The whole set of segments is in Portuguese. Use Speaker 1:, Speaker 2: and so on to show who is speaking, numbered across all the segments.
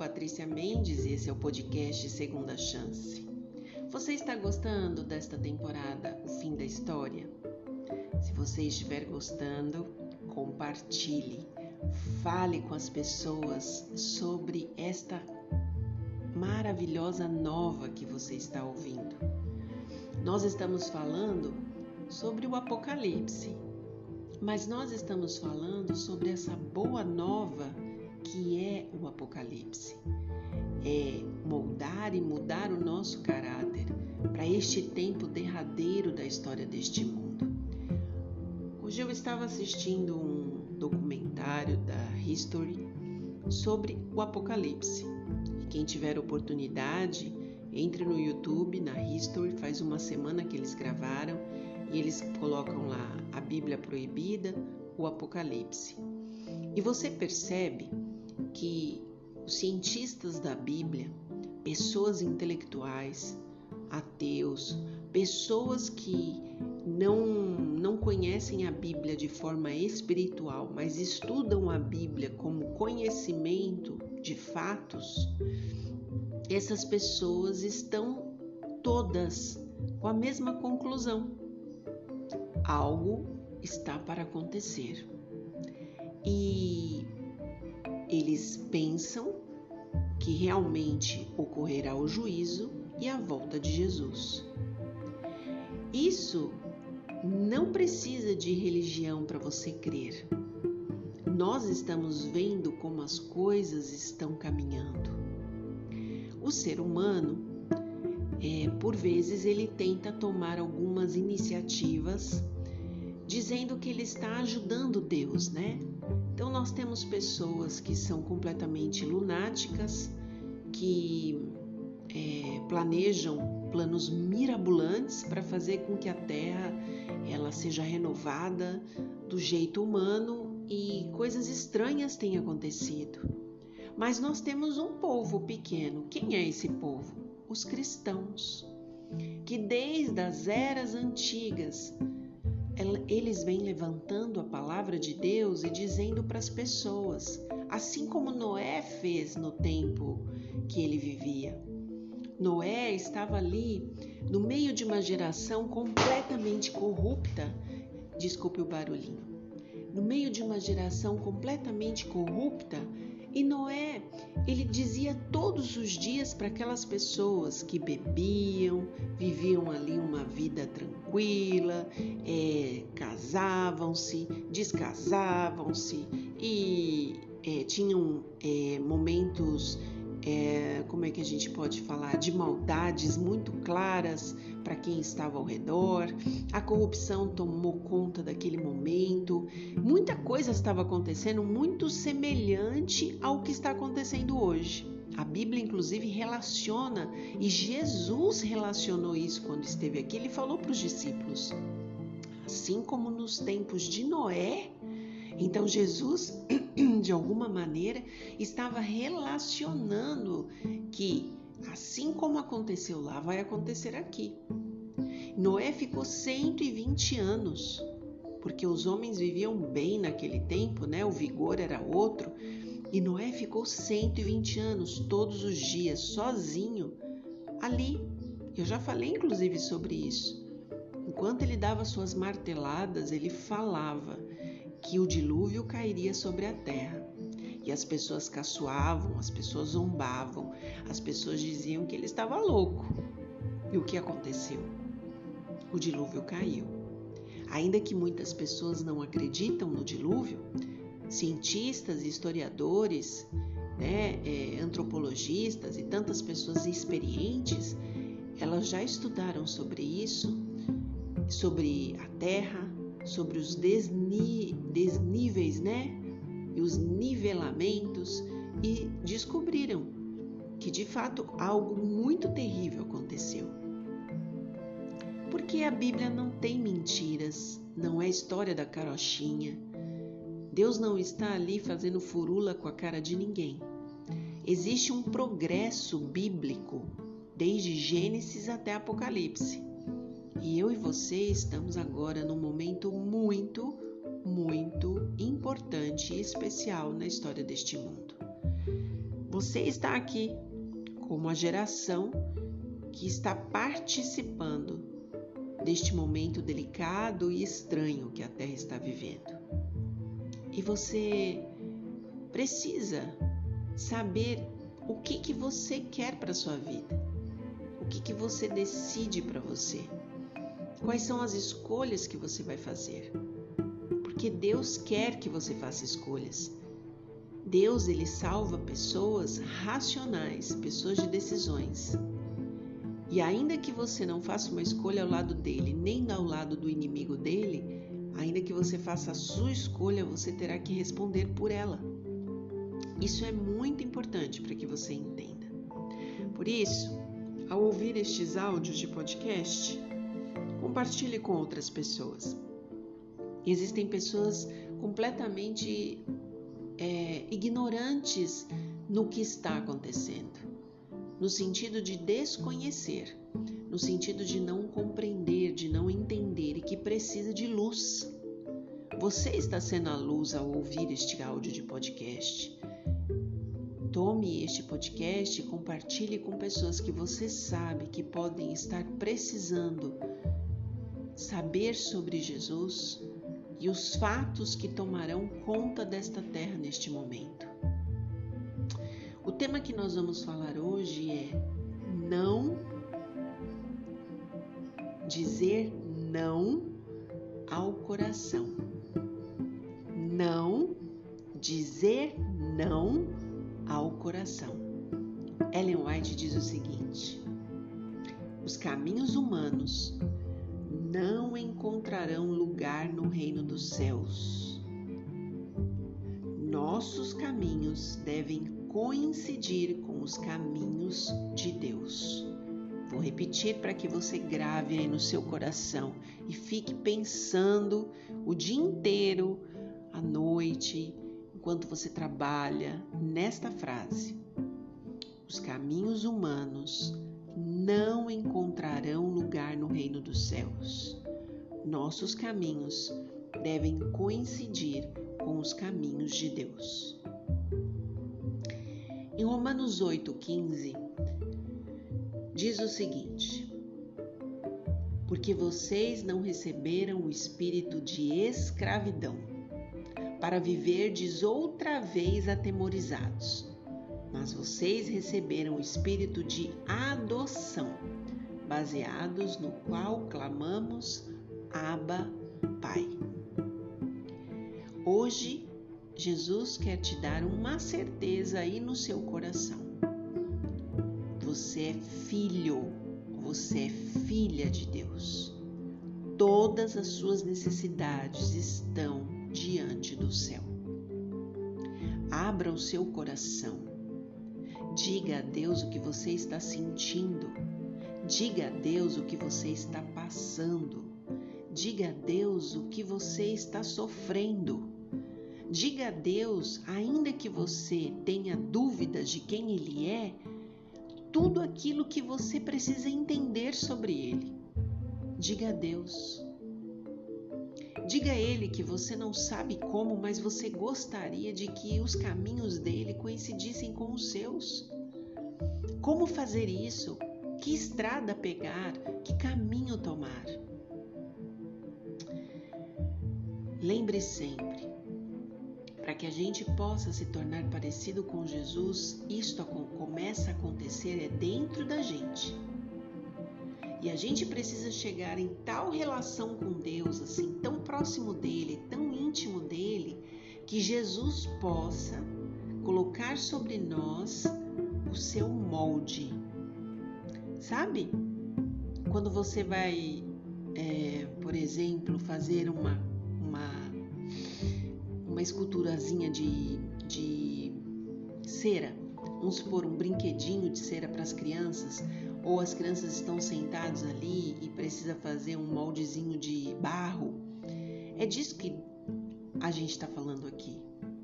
Speaker 1: Patrícia Mendes e esse é o podcast Segunda Chance. Você está gostando desta temporada O Fim da História? Se você estiver gostando, compartilhe, fale com as pessoas sobre esta maravilhosa nova que você está ouvindo. Nós estamos falando sobre o Apocalipse, mas nós estamos falando sobre essa boa nova que é o Apocalipse. É moldar e mudar o nosso caráter para este tempo derradeiro da história deste mundo. Hoje eu estava assistindo um documentário da History sobre o Apocalipse. E quem tiver oportunidade, entre no YouTube, na History, faz uma semana que eles gravaram e eles colocam lá a Bíblia Proibida, o Apocalipse. E você percebe que os cientistas da Bíblia, pessoas intelectuais, ateus, pessoas que não, não conhecem a Bíblia de forma espiritual, mas estudam a Bíblia como conhecimento de fatos, essas pessoas estão todas com a mesma conclusão. Algo está para acontecer. E eles pensam que realmente ocorrerá o juízo e a volta de Jesus. Isso não precisa de religião para você crer. Nós estamos vendo como as coisas estão caminhando. O ser humano, é, por vezes, ele tenta tomar algumas iniciativas dizendo que ele está ajudando Deus, né? Então nós temos pessoas que são completamente lunáticas, que é, planejam planos mirabolantes para fazer com que a Terra ela seja renovada do jeito humano e coisas estranhas têm acontecido. Mas nós temos um povo pequeno. Quem é esse povo? Os cristãos, que desde as eras antigas eles vêm levantando a palavra de Deus e dizendo para as pessoas, assim como Noé fez no tempo que ele vivia. Noé estava ali no meio de uma geração completamente corrupta. Desculpe o barulhinho. No meio de uma geração completamente corrupta, e Noé, ele dizia todos os dias para aquelas pessoas que bebiam, viviam ali uma vida tranquila, é, casavam-se, descasavam-se e é, tinham é, momentos é, como é que a gente pode falar, de maldades muito claras para quem estava ao redor. A corrupção tomou conta daquele momento. Muita coisa estava acontecendo muito semelhante ao que está acontecendo hoje. A Bíblia, inclusive, relaciona, e Jesus relacionou isso quando esteve aqui. Ele falou para os discípulos: assim como nos tempos de Noé, então Jesus, de alguma maneira, estava relacionando que assim como aconteceu lá, vai acontecer aqui. Noé ficou 120 anos, porque os homens viviam bem naquele tempo, né? O vigor era outro. E Noé ficou 120 anos, todos os dias, sozinho, ali. Eu já falei inclusive sobre isso. Enquanto ele dava suas marteladas, ele falava que o dilúvio cairia sobre a terra. E as pessoas caçoavam, as pessoas zombavam, as pessoas diziam que ele estava louco. E o que aconteceu? O dilúvio caiu. Ainda que muitas pessoas não acreditam no dilúvio, cientistas, historiadores, né, é, antropologistas e tantas pessoas experientes, elas já estudaram sobre isso, sobre a Terra, sobre os desni desníveis, né? E os nivelamentos e descobriram que de fato algo muito terrível aconteceu. Porque a Bíblia não tem mentiras, não é história da carochinha. Deus não está ali fazendo furula com a cara de ninguém. Existe um progresso bíblico desde Gênesis até Apocalipse. E eu e você estamos agora num momento muito, muito importante e especial na história deste mundo. você está aqui como a geração que está participando deste momento delicado e estranho que a Terra está vivendo. E você precisa saber o que que você quer para sua vida. O que que você decide para você? Quais são as escolhas que você vai fazer? Porque Deus quer que você faça escolhas. Deus ele salva pessoas racionais, pessoas de decisões. E ainda que você não faça uma escolha ao lado dele, nem ao lado do inimigo dele, ainda que você faça a sua escolha, você terá que responder por ela. Isso é muito importante para que você entenda. Por isso, ao ouvir estes áudios de podcast, compartilhe com outras pessoas. Existem pessoas completamente é, ignorantes no que está acontecendo, no sentido de desconhecer, no sentido de não compreender, de não entender e que precisa de luz. Você está sendo a luz ao ouvir este áudio de podcast. Tome este podcast e compartilhe com pessoas que você sabe que podem estar precisando saber sobre Jesus e os fatos que tomarão conta desta terra neste momento. O tema que nós vamos falar hoje é não dizer não ao coração. Não dizer não ao coração. Ellen White diz o seguinte: os caminhos humanos não encontrarão lugar no reino dos céus. Nossos caminhos devem coincidir com os caminhos de Deus. Vou repetir para que você grave aí no seu coração e fique pensando o dia inteiro, à noite, enquanto você trabalha, nesta frase: Os caminhos humanos não encontrarão lugar no reino dos céus. Nossos caminhos devem coincidir com os caminhos de Deus. Em Romanos 8,15, diz o seguinte: Porque vocês não receberam o espírito de escravidão, para viverdes outra vez atemorizados mas vocês receberam o espírito de adoção, baseados no qual clamamos Abba, Pai. Hoje, Jesus quer te dar uma certeza aí no seu coração. Você é filho, você é filha de Deus. Todas as suas necessidades estão diante do céu. Abra o seu coração Diga a Deus o que você está sentindo. Diga a Deus o que você está passando. Diga a Deus o que você está sofrendo. Diga a Deus, ainda que você tenha dúvidas de quem Ele é, tudo aquilo que você precisa entender sobre Ele. Diga a Deus. Diga a Ele que você não sabe como, mas você gostaria de que os caminhos dele coincidissem com os seus. Como fazer isso? Que estrada pegar? Que caminho tomar? Lembre sempre, para que a gente possa se tornar parecido com Jesus, isto começa a acontecer é dentro da gente. E a gente precisa chegar em tal relação com Deus, assim, tão próximo dele, tão íntimo dele, que Jesus possa colocar sobre nós o seu molde. Sabe? Quando você vai, é, por exemplo, fazer uma, uma, uma esculturazinha de, de cera, vamos supor um brinquedinho de cera para as crianças, ou as crianças estão sentadas ali e precisa fazer um moldezinho de barro. É disso que a gente está falando aqui.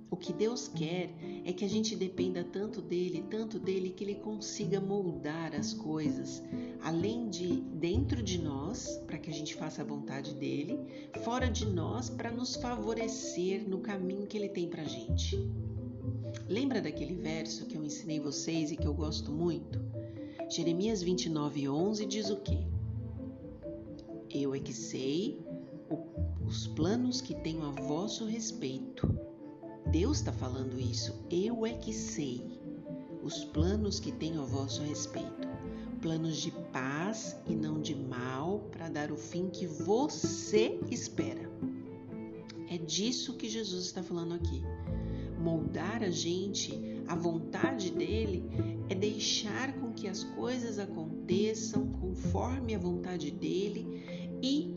Speaker 1: O que Deus quer é que a gente dependa tanto dele, tanto dele, que ele consiga moldar as coisas, além de dentro de nós, para que a gente faça a vontade dele, fora de nós, para nos favorecer no caminho que ele tem para a gente. Lembra daquele verso que eu ensinei vocês e que eu gosto muito? Jeremias 29, 11 diz o quê? Eu é que sei os planos que tenho a vosso respeito. Deus está falando isso. Eu é que sei os planos que tenho a vosso respeito. Planos de paz e não de mal, para dar o fim que você espera. É disso que Jesus está falando aqui. Moldar a gente, a vontade dele é deixar com que as coisas aconteçam conforme a vontade dele e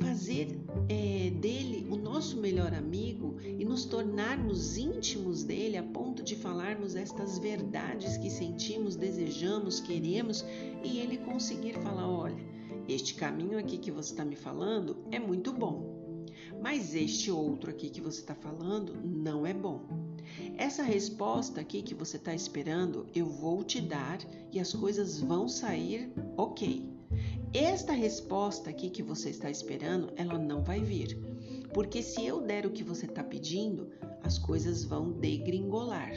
Speaker 1: fazer é, dele o nosso melhor amigo e nos tornarmos íntimos dele a ponto de falarmos estas verdades que sentimos, desejamos, queremos e ele conseguir falar: olha, este caminho aqui que você está me falando é muito bom, mas este outro aqui que você está falando não é bom. Essa resposta aqui que você está esperando, eu vou te dar e as coisas vão sair ok. Esta resposta aqui que você está esperando, ela não vai vir. Porque se eu der o que você está pedindo, as coisas vão degringolar.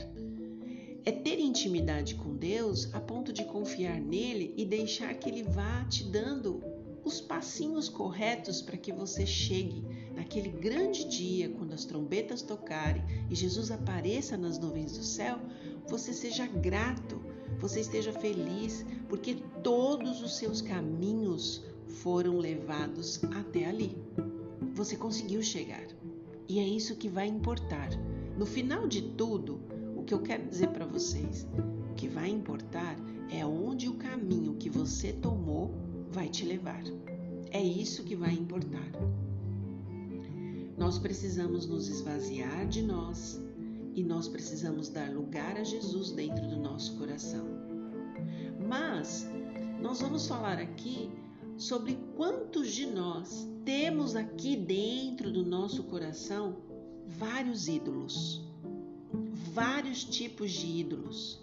Speaker 1: É ter intimidade com Deus a ponto de confiar nele e deixar que ele vá te dando os passinhos corretos para que você chegue naquele grande dia, quando as trombetas tocarem e Jesus apareça nas nuvens do céu, você seja grato você esteja feliz, porque todos os seus caminhos foram levados até ali. Você conseguiu chegar. E é isso que vai importar. No final de tudo, o que eu quero dizer para vocês, o que vai importar é onde o caminho que você tomou vai te levar. É isso que vai importar. Nós precisamos nos esvaziar de nós e nós precisamos dar lugar a Jesus dentro do nosso coração. Mas nós vamos falar aqui sobre quantos de nós temos aqui dentro do nosso coração vários ídolos, vários tipos de ídolos.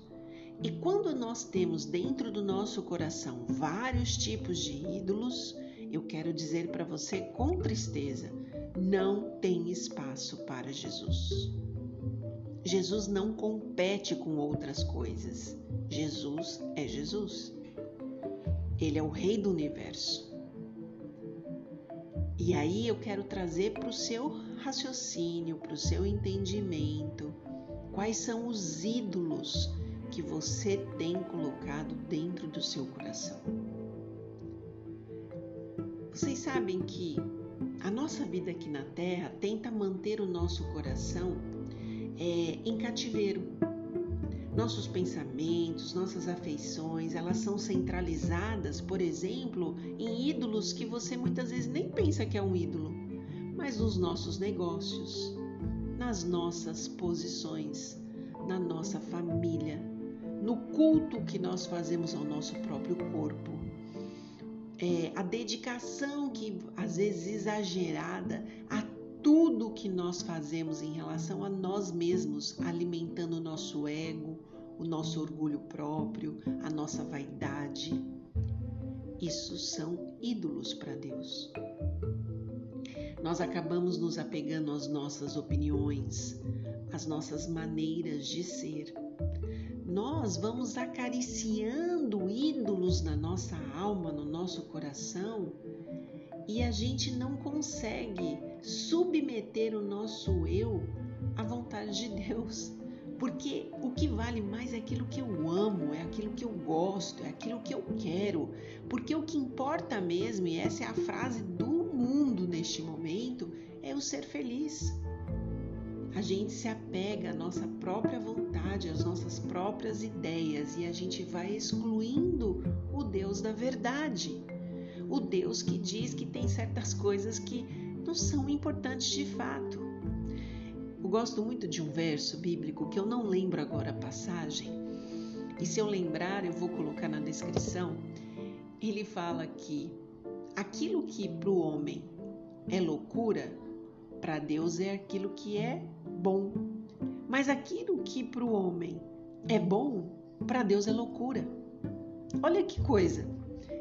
Speaker 1: E quando nós temos dentro do nosso coração vários tipos de ídolos, eu quero dizer para você com tristeza: não tem espaço para Jesus. Jesus não compete com outras coisas. Jesus é Jesus. Ele é o Rei do universo. E aí eu quero trazer para o seu raciocínio, para o seu entendimento, quais são os ídolos que você tem colocado dentro do seu coração. Vocês sabem que a nossa vida aqui na Terra tenta manter o nosso coração é, em cativeiro. Nossos pensamentos, nossas afeições, elas são centralizadas, por exemplo, em ídolos que você muitas vezes nem pensa que é um ídolo, mas nos nossos negócios, nas nossas posições, na nossa família, no culto que nós fazemos ao nosso próprio corpo. É, a dedicação que às vezes exagerada a tudo que nós fazemos em relação a nós mesmos, alimentando o nosso ego, o nosso orgulho próprio, a nossa vaidade. Isso são ídolos para Deus. Nós acabamos nos apegando às nossas opiniões, às nossas maneiras de ser. Nós vamos acariciando ídolos na nossa alma, no nosso coração, e a gente não consegue submeter o nosso eu à vontade de Deus. Porque o que vale mais é aquilo que eu amo, é aquilo que eu gosto, é aquilo que eu quero. Porque o que importa mesmo, e essa é a frase do mundo neste momento, é o ser feliz. A gente se apega à nossa própria vontade, às nossas próprias ideias e a gente vai excluindo o Deus da verdade. O Deus que diz que tem certas coisas que não são importantes de fato. Eu gosto muito de um verso bíblico que eu não lembro agora a passagem, e se eu lembrar, eu vou colocar na descrição. Ele fala que aquilo que para o homem é loucura, para Deus é aquilo que é bom. Mas aquilo que para o homem é bom, para Deus é loucura. Olha que coisa!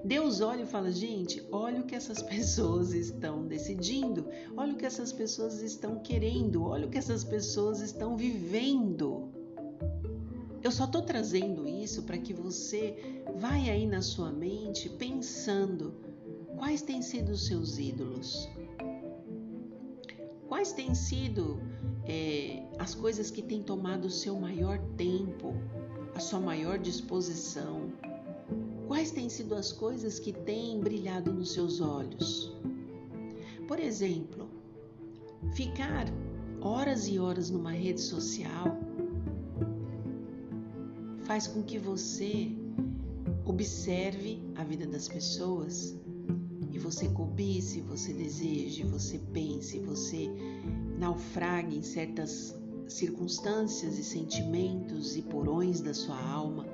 Speaker 1: Deus olha e fala: gente, olha o que essas pessoas estão decidindo, olha o que essas pessoas estão querendo, olha o que essas pessoas estão vivendo. Eu só estou trazendo isso para que você vai aí na sua mente pensando quais têm sido os seus ídolos, quais têm sido é, as coisas que têm tomado o seu maior tempo, a sua maior disposição, quais têm sido as coisas que têm brilhado nos seus olhos. Por exemplo, ficar horas e horas numa rede social faz com que você observe a vida das pessoas e você cobice, você deseje, você pense, você naufrague em certas circunstâncias e sentimentos e porões da sua alma.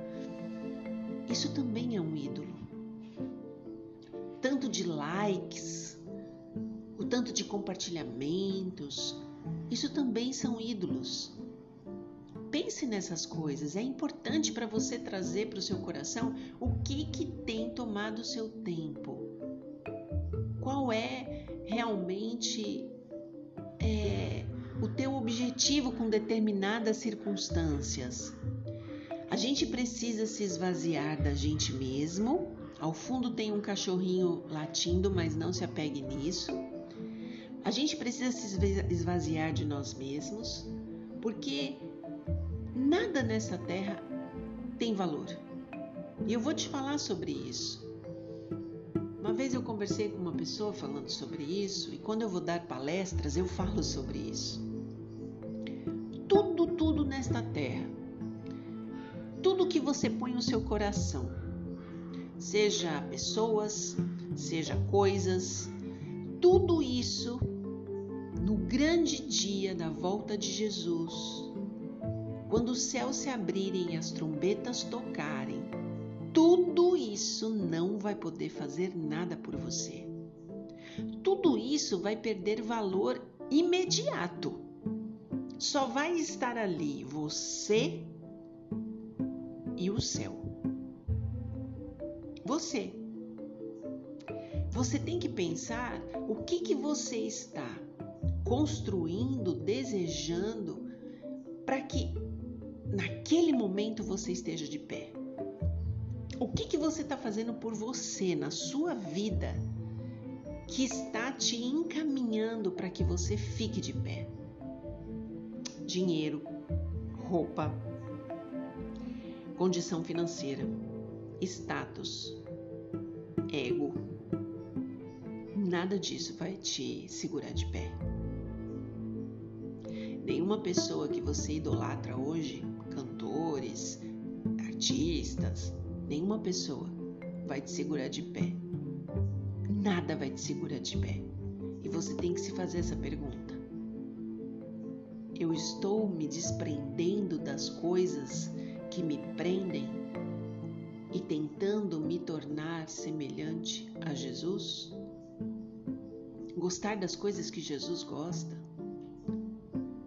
Speaker 1: Isso também é um ídolo. Tanto de likes, o tanto de compartilhamentos, isso também são ídolos. Pense nessas coisas. É importante para você trazer para o seu coração o que que tem tomado o seu tempo. Qual é realmente é, o teu objetivo com determinadas circunstâncias? A gente precisa se esvaziar da gente mesmo. Ao fundo tem um cachorrinho latindo, mas não se apegue nisso. A gente precisa se esvaziar de nós mesmos, porque Nada nessa terra tem valor. E eu vou te falar sobre isso. Uma vez eu conversei com uma pessoa falando sobre isso, e quando eu vou dar palestras, eu falo sobre isso. Tudo, tudo nesta terra, tudo que você põe no seu coração, seja pessoas, seja coisas, tudo isso no grande dia da volta de Jesus quando os céus se abrirem e as trombetas tocarem, tudo isso não vai poder fazer nada por você. Tudo isso vai perder valor imediato. Só vai estar ali você e o céu. Você. Você tem que pensar o que, que você está construindo, desejando, para que naquele momento você esteja de pé. O que, que você está fazendo por você na sua vida que está te encaminhando para que você fique de pé? Dinheiro, roupa, condição financeira, status, ego. Nada disso vai te segurar de pé. Nenhuma pessoa que você idolatra hoje cantores, artistas, nenhuma pessoa vai te segurar de pé. Nada vai te segurar de pé. E você tem que se fazer essa pergunta. Eu estou me desprendendo das coisas que me prendem e tentando me tornar semelhante a Jesus? Gostar das coisas que Jesus gosta?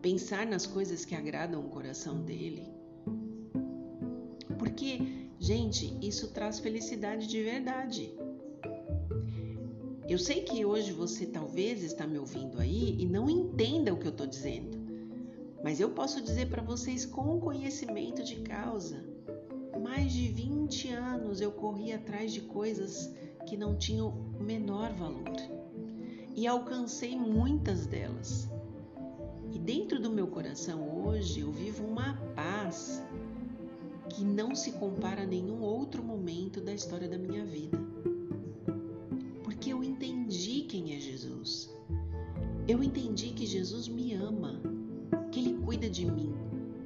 Speaker 1: Pensar nas coisas que agradam o coração dele? Porque, gente, isso traz felicidade de verdade. Eu sei que hoje você talvez está me ouvindo aí e não entenda o que eu estou dizendo, mas eu posso dizer para vocês com conhecimento de causa. Mais de 20 anos eu corri atrás de coisas que não tinham o menor valor e alcancei muitas delas. E dentro do meu coração hoje eu vivo uma paz que não se compara a nenhum outro momento da história da minha vida. Porque eu entendi quem é Jesus. Eu entendi que Jesus me ama, que Ele cuida de mim,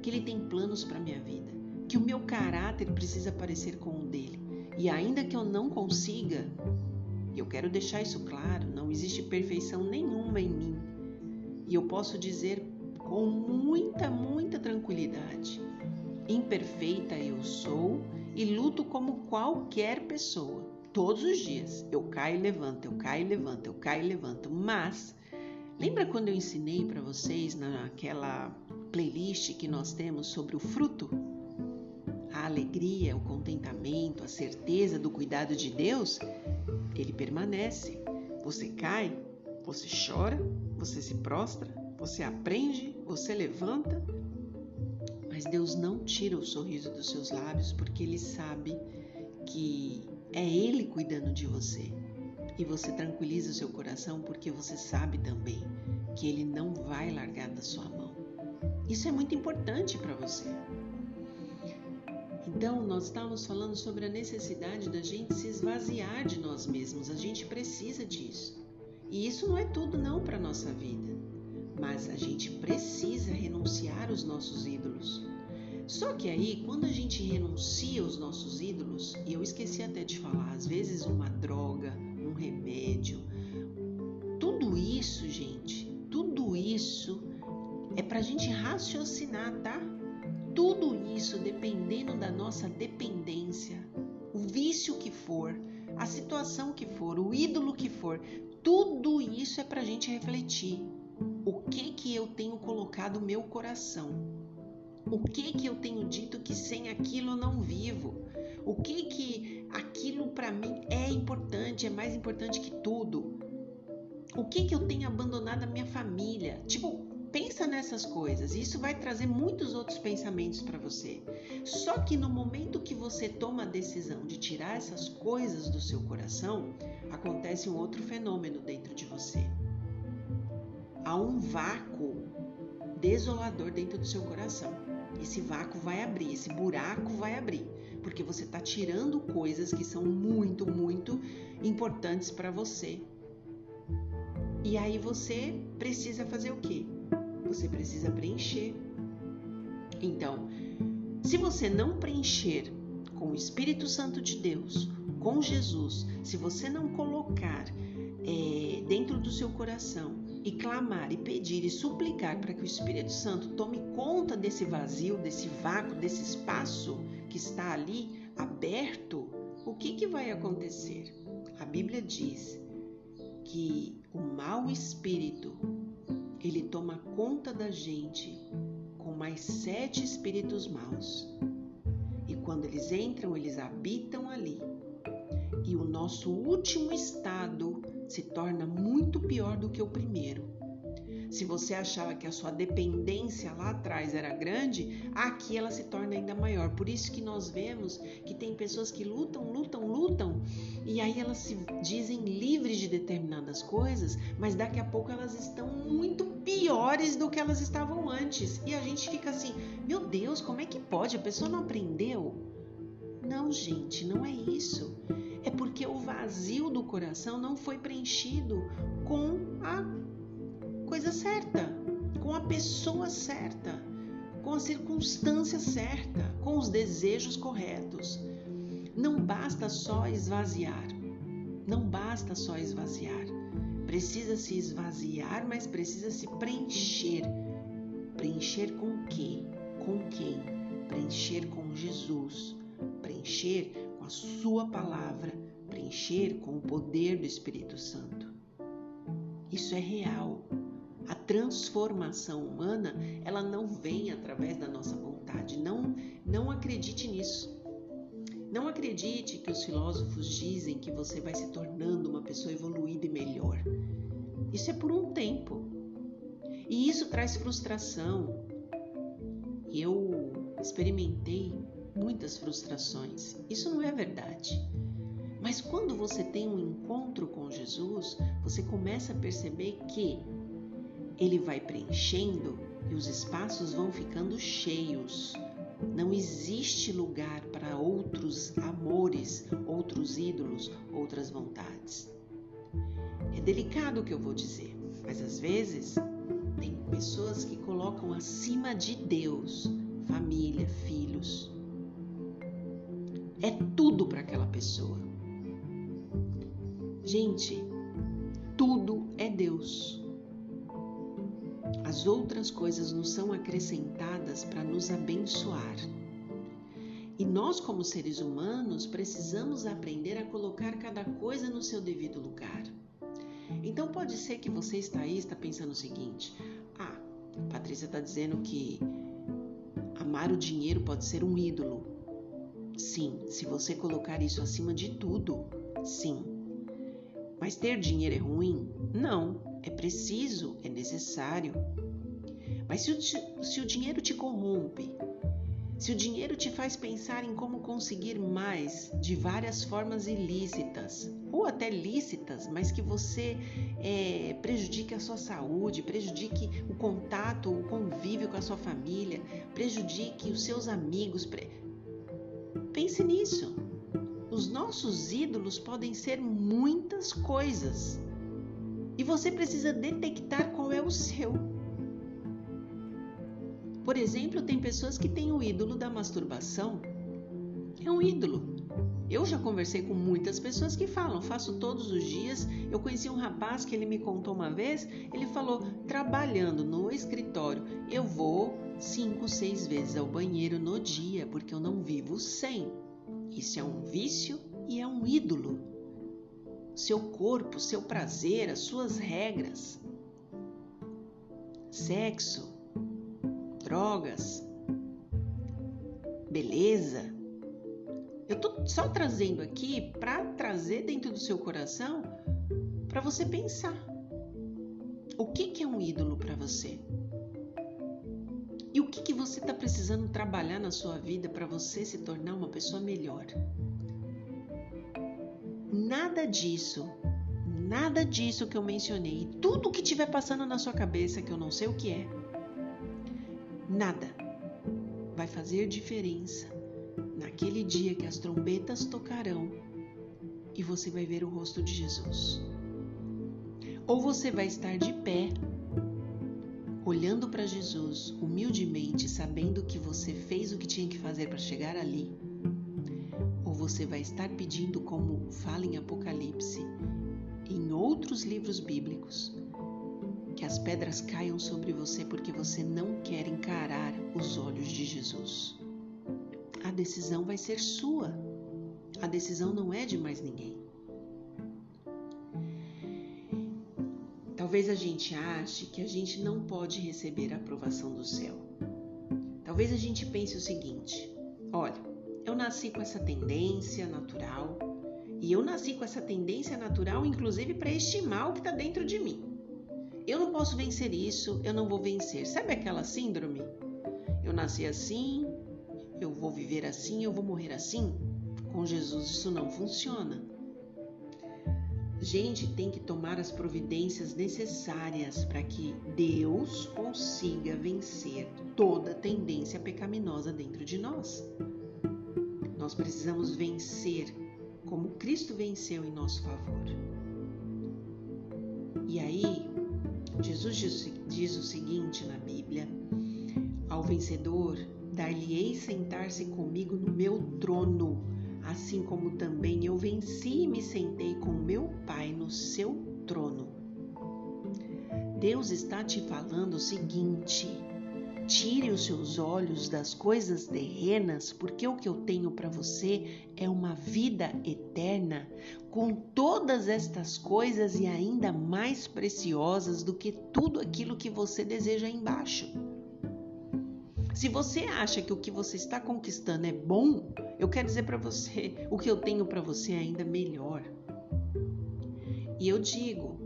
Speaker 1: que Ele tem planos para minha vida, que o meu caráter precisa parecer com o dele. E ainda que eu não consiga, eu quero deixar isso claro, não existe perfeição nenhuma em mim. E eu posso dizer com muita, muita tranquilidade Imperfeita eu sou e luto como qualquer pessoa. Todos os dias eu caio e levanto, eu caio e levanto, eu caio e levanto. Mas lembra quando eu ensinei para vocês naquela playlist que nós temos sobre o fruto? A alegria, o contentamento, a certeza do cuidado de Deus, ele permanece. Você cai, você chora, você se prostra, você aprende, você levanta, mas Deus não tira o sorriso dos seus lábios porque Ele sabe que é Ele cuidando de você. E você tranquiliza o seu coração porque você sabe também que Ele não vai largar da sua mão. Isso é muito importante para você. Então, nós estávamos falando sobre a necessidade da gente se esvaziar de nós mesmos. A gente precisa disso. E isso não é tudo não para nossa vida. Mas a gente precisa renunciar aos nossos ídolos. Só que aí, quando a gente renuncia aos nossos ídolos, e eu esqueci até de falar, às vezes uma droga, um remédio, tudo isso, gente, tudo isso é para a gente raciocinar, tá? Tudo isso dependendo da nossa dependência, o vício que for, a situação que for, o ídolo que for, tudo isso é para a gente refletir. O que que eu tenho colocado meu coração? O que que eu tenho dito que sem aquilo eu não vivo? O que que aquilo para mim é importante, é mais importante que tudo? O que que eu tenho abandonado a minha família? Tipo, pensa nessas coisas. Isso vai trazer muitos outros pensamentos para você. Só que no momento que você toma a decisão de tirar essas coisas do seu coração, acontece um outro fenômeno dentro de você. Há um vácuo desolador dentro do seu coração. Esse vácuo vai abrir, esse buraco vai abrir, porque você está tirando coisas que são muito, muito importantes para você. E aí você precisa fazer o quê? você precisa preencher. Então, se você não preencher com o Espírito Santo de Deus, com Jesus, se você não colocar é, dentro do seu coração e clamar e pedir e suplicar para que o Espírito Santo tome conta desse vazio, desse vácuo, desse espaço que está ali aberto, o que, que vai acontecer? A Bíblia diz que o mau espírito ele toma conta da gente com mais sete espíritos maus. E quando eles entram, eles habitam ali. E o nosso último estado se torna muito pior do que o primeiro. Se você achava que a sua dependência lá atrás era grande, aqui ela se torna ainda maior. Por isso que nós vemos que tem pessoas que lutam, lutam, lutam, e aí elas se dizem livres de determinadas coisas, mas daqui a pouco elas estão muito piores do que elas estavam antes. E a gente fica assim: meu Deus, como é que pode? A pessoa não aprendeu? Não, gente, não é isso. É porque o vazio do coração não foi preenchido com a coisa certa, com a pessoa certa, com a circunstância certa, com os desejos corretos. Não basta só esvaziar. Não basta só esvaziar. Precisa se esvaziar, mas precisa se preencher. Preencher com o quê? Com quem? Preencher com Jesus. Preencher com a Sua palavra. Preencher com o poder do Espírito Santo. Isso é real. A transformação humana, ela não vem através da nossa vontade. Não, não acredite nisso. Não acredite que os filósofos dizem que você vai se tornando uma pessoa evoluída e melhor. Isso é por um tempo. E isso traz frustração. Eu experimentei muitas frustrações. Isso não é verdade. Mas quando você tem um encontro com Jesus, você começa a perceber que ele vai preenchendo e os espaços vão ficando cheios. Não existe lugar para outros amores, outros ídolos, outras vontades. É delicado o que eu vou dizer, mas às vezes tem pessoas que colocam acima de Deus família, filhos. É tudo para aquela pessoa. Gente, tudo é Deus. As outras coisas nos são acrescentadas para nos abençoar. E nós, como seres humanos, precisamos aprender a colocar cada coisa no seu devido lugar. Então pode ser que você está aí está pensando o seguinte: ah, Patrícia está dizendo que amar o dinheiro pode ser um ídolo. Sim, se você colocar isso acima de tudo, sim. Mas ter dinheiro é ruim? Não, é preciso, é necessário. Mas se o, se o dinheiro te corrompe, se o dinheiro te faz pensar em como conseguir mais de várias formas ilícitas, ou até lícitas, mas que você é, prejudique a sua saúde, prejudique o contato, o convívio com a sua família, prejudique os seus amigos. Pense nisso. Os nossos ídolos podem ser muitas coisas e você precisa detectar qual é o seu. Por exemplo, tem pessoas que têm o ídolo da masturbação. É um ídolo. Eu já conversei com muitas pessoas que falam, faço todos os dias. Eu conheci um rapaz que ele me contou uma vez, ele falou, trabalhando no escritório, eu vou cinco, seis vezes ao banheiro no dia, porque eu não vivo sem. Isso é um vício e é um ídolo. Seu corpo, seu prazer, as suas regras. Sexo, drogas, beleza. Eu tô só trazendo aqui para trazer dentro do seu coração para você pensar. O que, que é um ídolo para você? E o que, que você está precisando trabalhar na sua vida para você se tornar uma pessoa melhor? Nada disso, nada disso que eu mencionei, tudo que estiver passando na sua cabeça que eu não sei o que é, Nada vai fazer diferença naquele dia que as trombetas tocarão e você vai ver o rosto de Jesus. Ou você vai estar de pé, olhando para Jesus humildemente, sabendo que você fez o que tinha que fazer para chegar ali. Ou você vai estar pedindo, como fala em Apocalipse, em outros livros bíblicos, que as pedras caiam sobre você porque você não quer encarar os olhos de Jesus. A decisão vai ser sua. A decisão não é de mais ninguém. Talvez a gente ache que a gente não pode receber a aprovação do céu. Talvez a gente pense o seguinte: olha, eu nasci com essa tendência natural e eu nasci com essa tendência natural, inclusive, para estimar o que está dentro de mim eu não posso vencer isso, eu não vou vencer. Sabe aquela síndrome? Eu nasci assim, eu vou viver assim, eu vou morrer assim? Com Jesus isso não funciona. Gente tem que tomar as providências necessárias para que Deus consiga vencer toda tendência pecaminosa dentro de nós. Nós precisamos vencer como Cristo venceu em nosso favor. E aí, Jesus diz, diz o seguinte na Bíblia: Ao vencedor dar-lhe-ei sentar-se comigo no meu trono, assim como também eu venci e me sentei com meu Pai no seu trono. Deus está te falando o seguinte: Tire os seus olhos das coisas terrenas, porque o que eu tenho para você é uma vida eterna, com todas estas coisas e ainda mais preciosas do que tudo aquilo que você deseja embaixo. Se você acha que o que você está conquistando é bom, eu quero dizer para você, o que eu tenho para você é ainda melhor. E eu digo,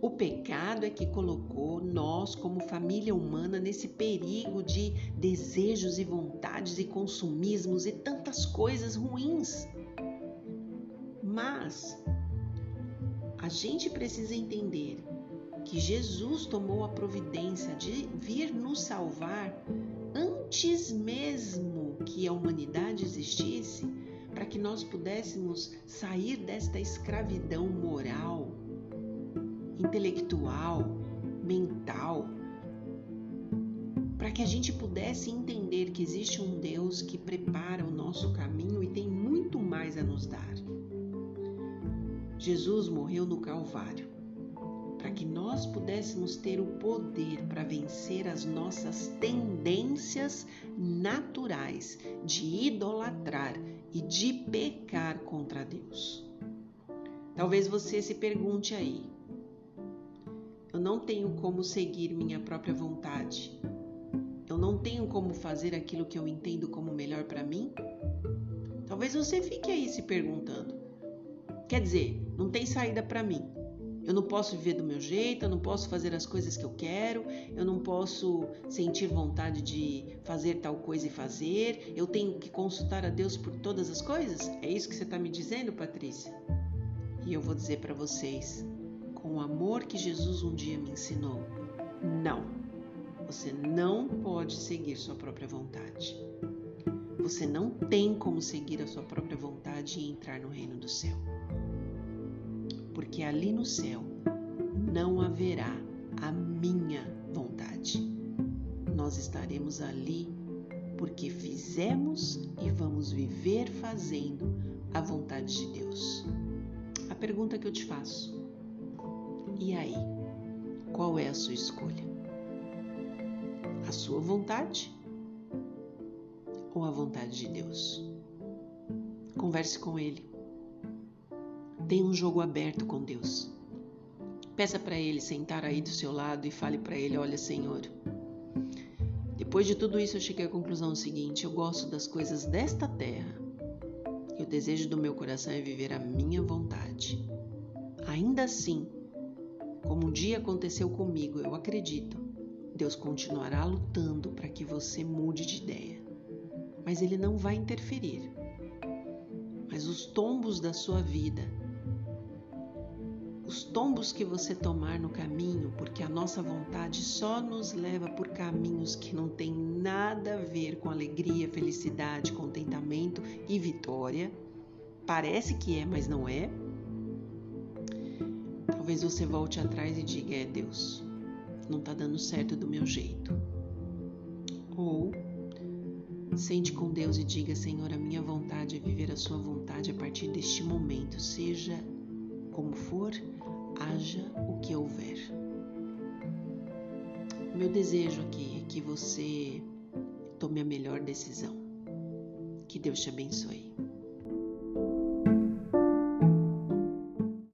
Speaker 1: o pecado é que colocou nós, como família humana, nesse perigo de desejos e vontades e consumismos e tantas coisas ruins. Mas a gente precisa entender que Jesus tomou a providência de vir nos salvar antes mesmo que a humanidade existisse, para que nós pudéssemos sair desta escravidão moral intelectual, mental, para que a gente pudesse entender que existe um Deus que prepara o nosso caminho e tem muito mais a nos dar. Jesus morreu no Calvário para que nós pudéssemos ter o poder para vencer as nossas tendências naturais de idolatrar e de pecar contra Deus. Talvez você se pergunte aí: eu não tenho como seguir minha própria vontade. Eu não tenho como fazer aquilo que eu entendo como melhor para mim. Talvez você fique aí se perguntando. Quer dizer, não tem saída para mim. Eu não posso viver do meu jeito, eu não posso fazer as coisas que eu quero, eu não posso sentir vontade de fazer tal coisa e fazer, eu tenho que consultar a Deus por todas as coisas? É isso que você está me dizendo, Patrícia? E eu vou dizer para vocês, com o amor que Jesus um dia me ensinou: não, você não pode seguir sua própria vontade. Você não tem como seguir a sua própria vontade e entrar no reino do céu porque ali no céu não haverá a minha vontade. Nós estaremos ali porque fizemos e vamos viver fazendo a vontade de Deus. A pergunta que eu te faço: e aí? Qual é a sua escolha? A sua vontade ou a vontade de Deus? Converse com Ele. Tenha um jogo aberto com Deus. Peça para Ele sentar aí do seu lado e fale para Ele: Olha, Senhor, depois de tudo isso eu cheguei à conclusão seguinte: eu gosto das coisas desta terra e o desejo do meu coração é viver a minha vontade. Ainda assim, como um dia aconteceu comigo, eu acredito, Deus continuará lutando para que você mude de ideia. Mas Ele não vai interferir. Mas os tombos da sua vida os tombos que você tomar no caminho, porque a nossa vontade só nos leva por caminhos que não tem nada a ver com alegria, felicidade, contentamento e vitória. Parece que é, mas não é. Talvez você volte atrás e diga: É Deus, não está dando certo do meu jeito. Ou sente com Deus e diga: Senhor, a minha vontade é viver a Sua vontade a partir deste momento, seja como for, haja o que houver. Meu desejo aqui é que você tome a melhor decisão. Que Deus te abençoe.